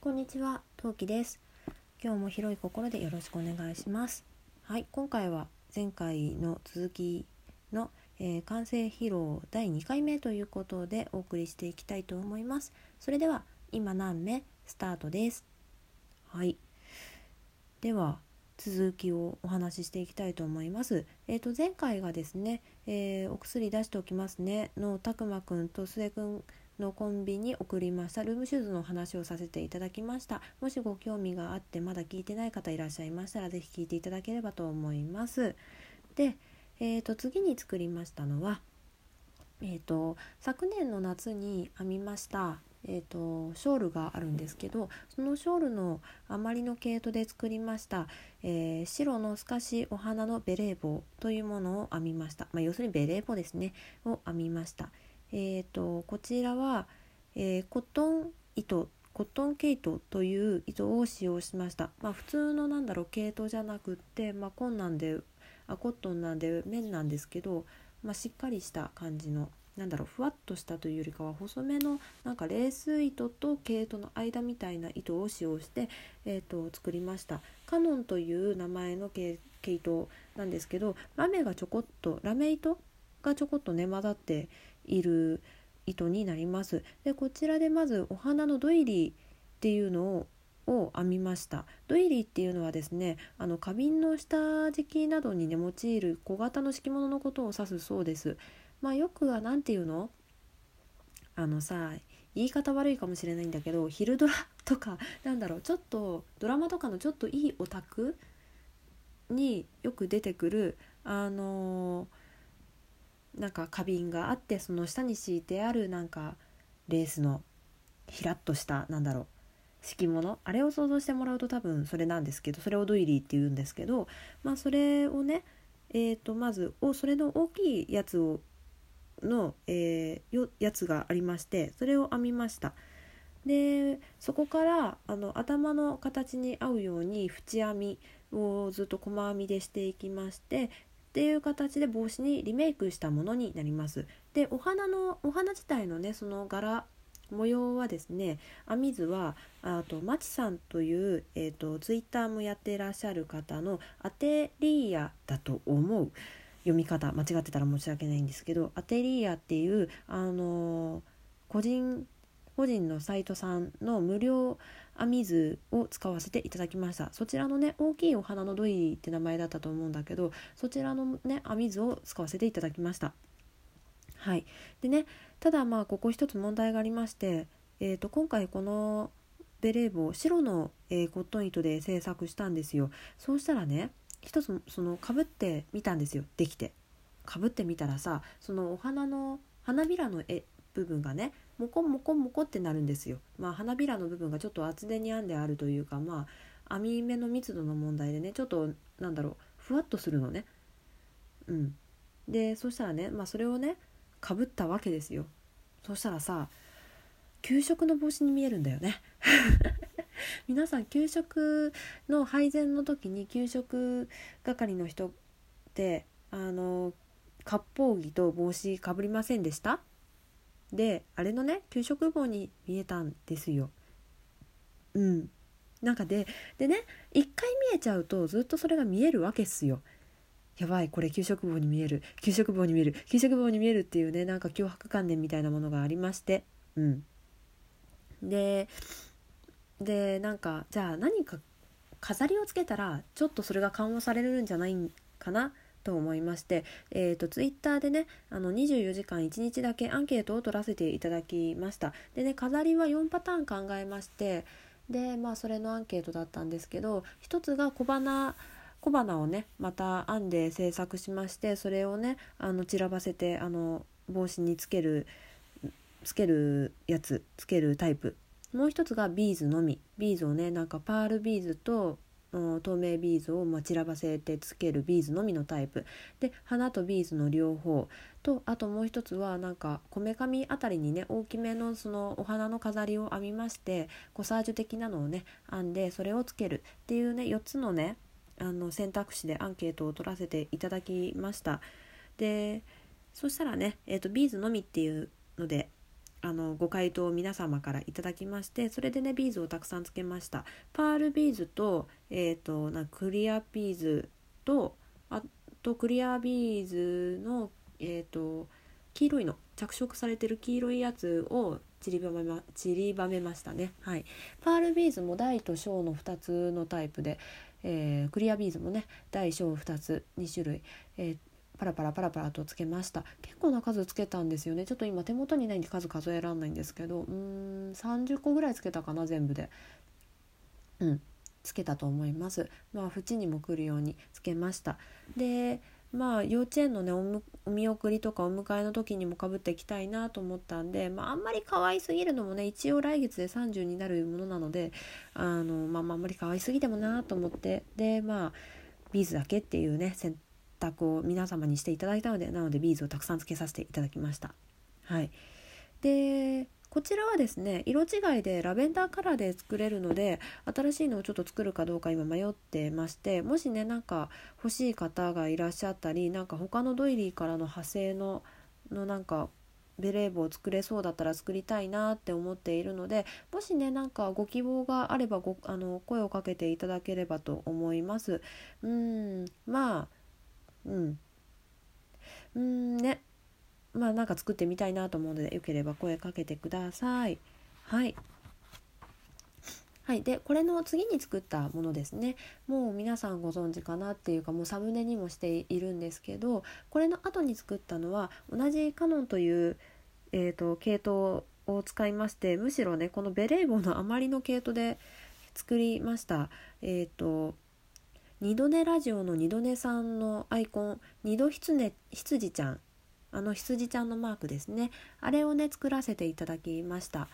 こんにちは、トウキです。今日も広い心でよろしくお願いします。はい、今回は前回の続きの、えー完成披露第2回目ということでお送りしていきたいと思います。それでは今何目スタートです。はい。では続きをお話ししていきたいと思います。えっ、と前回がですね、えーお薬出しておきますねのたくまくんとすえくんのコンビに送りました。ルームシューズの話をさせていただきました。もしご興味があってまだ聞いてない方いらっしゃいましたらぜひ聞いていただければと思います。で、えー、と次に作りましたのはえー、と昨年の夏に編みましたえー、とショールがあるんですけどそのショールの余りの毛糸で作りました、えー白の透かしお花のベレー帽というものを編みました、まあ、要するにベレー帽ですね。を編みました。えー、とこちらは、えーコットン糸コットン毛糸という糸を使用しました、まあ、普通のなんだろう毛糸じゃなくって、まあ、コンなんであコットンなんで綿なんですけど、まあ、しっかりした感じのなんだろうふわっとしたというよりかは細めのなんかレース糸と毛糸の間みたいな糸を使用して、えー、と作りました。カノンという名前の毛毛糸なんですけどラメがちょこっとラメ糸がちょこっとね混ざっている糸になります。でこちらでまずお花のドイリーっていうのをを編みました。ドイリーっていうのはですねあの花瓶の下敷きなどにね用いる小型の敷物のことを指すそうです。まあよくは何て言うの？あのさ言い方悪いかもしれないんだけど昼ドラとかなんだろうちょっとドラマとかのちょっといいオタクによく出てくるあのなんか花瓶があってその下に敷いてあるなんかレースのひらっとしたなんだろう敷物あれを想像してもらうと多分それなんですけどそれをドイリーって言うんですけどまあそれをねえー、とまずおそれの大きいやつをの、えーよやつがありましてそれを編みました。でそこからあの頭の形に合うように縁編みをずっと細編みでしていきましてっていう形で帽子にリメイクしたものになります。でお花のお花自体のねその柄模様はですね編み図はあとマチさんという、えー、とツイッターもやってらっしゃる方のアテリーアだと思う。読み方間違ってたら申し訳ないんですけどアテリーアっていうあのー個人個人のサイトさんの無料編み図を使わせていただきました。そちらのね大きいお花のドイって名前だったと思うんだけどそちらのね編み図を使わせていただきました。はい。でねただまあここ一つ問題がありまして、えー、と今回このベレー帽白の、えーコットン糸で制作したんですよ。そうしたらね一つそのかぶってみたんですよ。できて。かぶってみたらさそのお花の花びらの絵部分がねモコモコモコってなるんですよ。まあ花びらの部分がちょっと厚手に編んであるというかまあ編み目の密度の問題でねちょっとなんだろうふわっとするのね。うん。でそしたらねまあそれをねかぶったわけですよ。そしたらさ給食の帽子に見えるんだよね。皆さん給食の配膳の時に給食係の人ってあの割烹着と帽子かぶりませんでした？であれのね給食帽に見えたんですよ。うん。なんかででね一回見えちゃうとずっとそれが見えるわけっすよ。やばいこれ給食帽に見える。給食帽に見える。給食帽に見えるっていうねなんか脅迫観念みたいなものがありまして。うん。ででなんかじゃあ何か飾りをつけたらちょっとそれが緩和されるんじゃないかな。と思いまして、えー、とツイッターでねあの24時間1日だけアンケートを取らせていただきました。でね飾りは4パターン考えましてでまあそれのアンケートだったんですけど一つが小花小花をねまた編んで制作しましてそれをねあの散らばせてあの帽子につけるつけるやつつけるタイプ。もう一つがビーズのみ。ビーズをねなんかパールビーズと透明ビーズをま散らばせてつけるビーズのみのタイプ。で花とビーズの両方。とあともう一つはなんかこめかみあたりにね大きめのそのお花の飾りを編みましてコサージュ的なのをね編んでそれをつけるっていうね4つのねあの選択肢でアンケートを取らせていただきました。でそしたらね、えー、とビーズのみっていうのであのご回答を皆様からいただきましてそれでねビーズをたくさんつけました。パールビーズと,、えーと、なクリアビーズとあとクリアビーズの、えーと、黄色いの着色されてる黄色いやつを散りばめま散りばめましたね。はい。パールビーズも大と小の2つのタイプで、えー、クリアビーズもね大小2つ2種類、えー、パラパラパラパラとつけました。結構な数つけたんですよね。ちょっと今手元にないんで数数えらんないんですけど。うん30個ぐらいつけたかな全部で。うんつけたと思います。まあ縁にも来るようにつけました。でまあ幼稚園のねお見送りとかお迎えの時にもかぶっていきたいなと思ったんで、まあ、あんまり可愛すぎるのもね一応来月で30になるものなのであの、まあ、まあんまり可愛すぎてもなと思って。でまあビーズだけっていうね選択を皆様にしていただいたのでなのでビーズをたくさんつけさせていただきました。はい、でこちらはですね色違いでラベンダーカラーで作れるので新しいのをちょっと作るかどうか今迷ってましてもしねなんか欲しい方がいらっしゃったりなんか他のドイリーからの派生ののなんかベレー帽を作れそうだったら作りたいなって思っているのでもしねなんかご希望があればごあの声をかけていただければと思います。うんまあうん。うんね。まあなんか作ってみたいなと思うのでよければ声かけてください。はい。はい、でこれの次に作ったものですね。もう皆さんご存知かなっていうかもうサムネにもしているんですけどこれの後に作ったのは同じカノンという、えーと、系統を使いましてむしろねこのベレー帽の余りの系統で作りました。えっ、ー、と二度寝ラジオの二度寝さんのアイコン二度羊羊ちゃん。あの羊ちゃんのマークですね。あれをね作らせていただきました。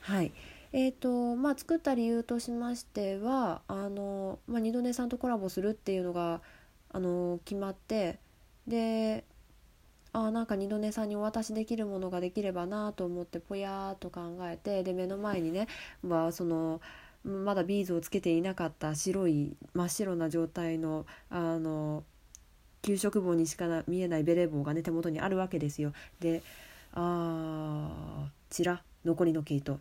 はい。えーとまあ、作った理由としましてはあの、まあ、二度寝さんとコラボするっていうのがあの決まってであなんか二度寝さんにお渡しできるものができればなと思ってぽやーっと考えてで目の前にね、まあ、そのまだビーズをつけていなかった白い真っ白な状態のあの給食棒にしか見えないベレー帽がね手元にあるわけですよ。であちら残りの毛糸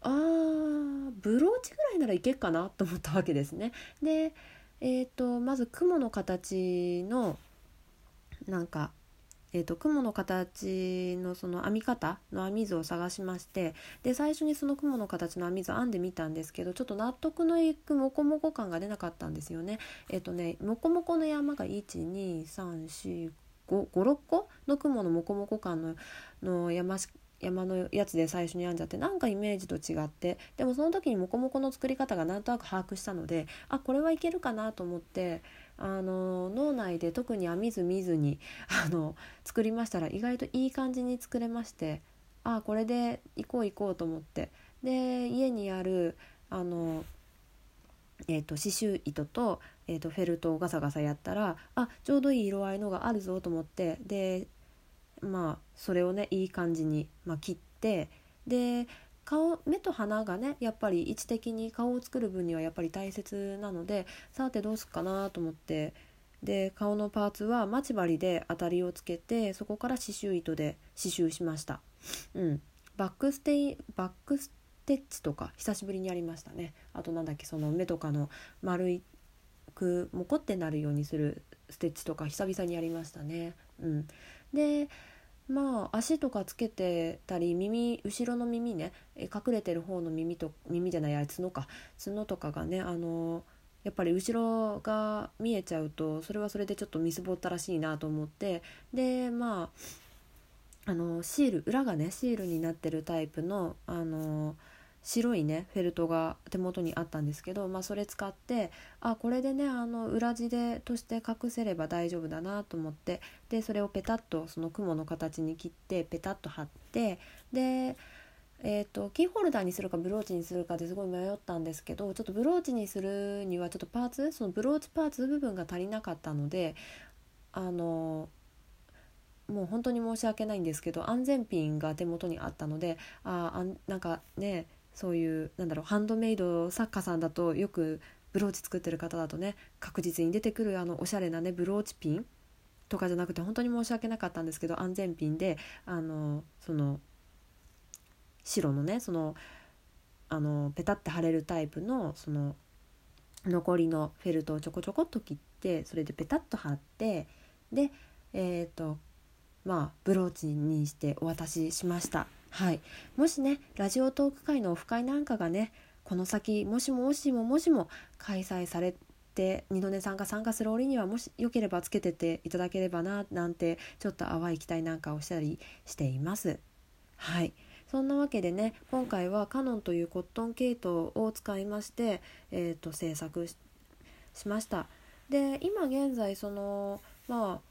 あーブローチぐらいならいけっかなと思ったわけですね。でえーと、まず雲の形のなんかえーと、雲の形のその編み方の編み図を探しましてで最初にその雲の形の編み図を編んでみたんですけどちょっと納得のいくモコモコ感が出なかったんですよね。え、ー、とねモコモコの山が12345 56個の雲のモコモコ感のの山山のやつで最初に編んじゃってなんかイメージと違ってでもその時にモコモコの作り方がなんとなく把握したのであこれはいけるかなと思ってあの脳内で特に編み図見ずに あの作りましたら意外といい感じに作れましてあこれで行こう行こうと思って。で家にあるあのえーと、刺繍糸と,、えーとフェルトをガサガサやったらあちょうどいい色合いのがあるぞと思ってでまあそれをねいい感じに、まあ、切ってで顔目と鼻がねやっぱり位置的に顔を作る分にはやっぱり大切なのでさてどうすっかなと思ってで顔のパーツは待ち針で当たりをつけてそこから刺繍糸で刺繍しました。うん、バックステイバックステッチとか久しぶりにやりましたねあとなんだっけその目とかの丸いくもこってなるようにするステッチとか久々にやりましたね。うん、でまあ足とかつけてたり耳後ろの耳ね隠れてる方の耳と耳じゃないあれ角か。角とかがねあのやっぱり後ろが見えちゃうとそれはそれでちょっとみすぼったらしいなと思って。でまああのシール裏がねシールになってるタイプのあの白いねフェルトが手元にあったんですけど、まあ、それ使ってあこれでねあの裏地でとして隠せれば大丈夫だなと思ってでそれをペタッとその雲の形に切ってペタッと貼ってでえーと、キーホルダーにするかブローチにするかですごい迷ったんですけどちょっとブローチにするにはちょっとパーツそのブローチパーツ部分が足りなかったのであのもう本当に申し訳ないんですけど安全ピンが手元にあったのでああなんかねそういうなんだろうハンドメイド作家さんだとよくブローチ作ってる方だとね確実に出てくるあのおしゃれなねブローチピンとかじゃなくて本当に申し訳なかったんですけど安全ピンであのその白のねそのあのペタって貼れるタイプのその残りのフェルトをちょこちょこっと切ってそれでペタッと貼ってでえっ、ー、とまあブローチにしてお渡ししました。はい、もしねラジオトーク会のオフ会なんかがねこの先もしもしももしも開催されて二度寝さんが参加する折にはもしよければつけてていただければななんてちょっと淡い期待なんかをしたりしています。はいそんなわけでね今回はカノンというコットン系統を使いまして、えーと、制作しました。で今現在そのまあ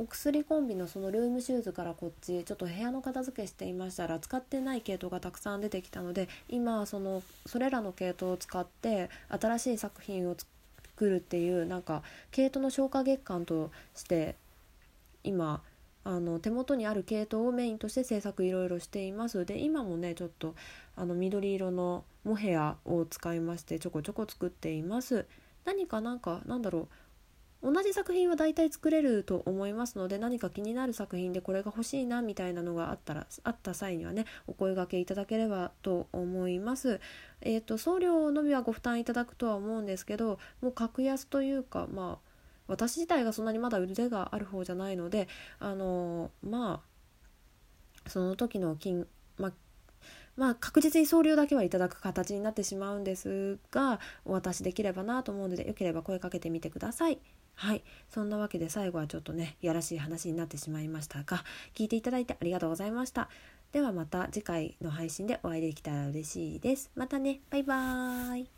お薬コンビのそのルームシューズからこっちちょっと部屋の片付けしていましたら使ってない系統がたくさん出てきたので今そのそれらの系統を使って新しい作品を作るっていうなんか系統の消化月間として今あの手元にある系統をメインとして制作いろいろしています。で今もねちょっとあの緑色のモヘアを使いましてちょこちょこ作っています。何かなんかなんだろう同じ作品は大体作れると思いますので何か気になる作品でこれが欲しいなみたいなのがあったらあった際にはねお声がけいただければと思います。えーと、送料のみはご負担いただくとは思うんですけどもう格安というかまあ私自体がそんなにまだ腕がある方じゃないのであのまあその時の金まあまあ、確実に送料だけはいただく形になってしまうんですがお渡しできればなと思うのでよければ声かけてみてください。はいそんなわけで最後はちょっとねやらしい話になってしまいましたが聞いていただいてありがとうございました。ではまた次回の配信でお会いできたら嬉しいです。またねバイバーイ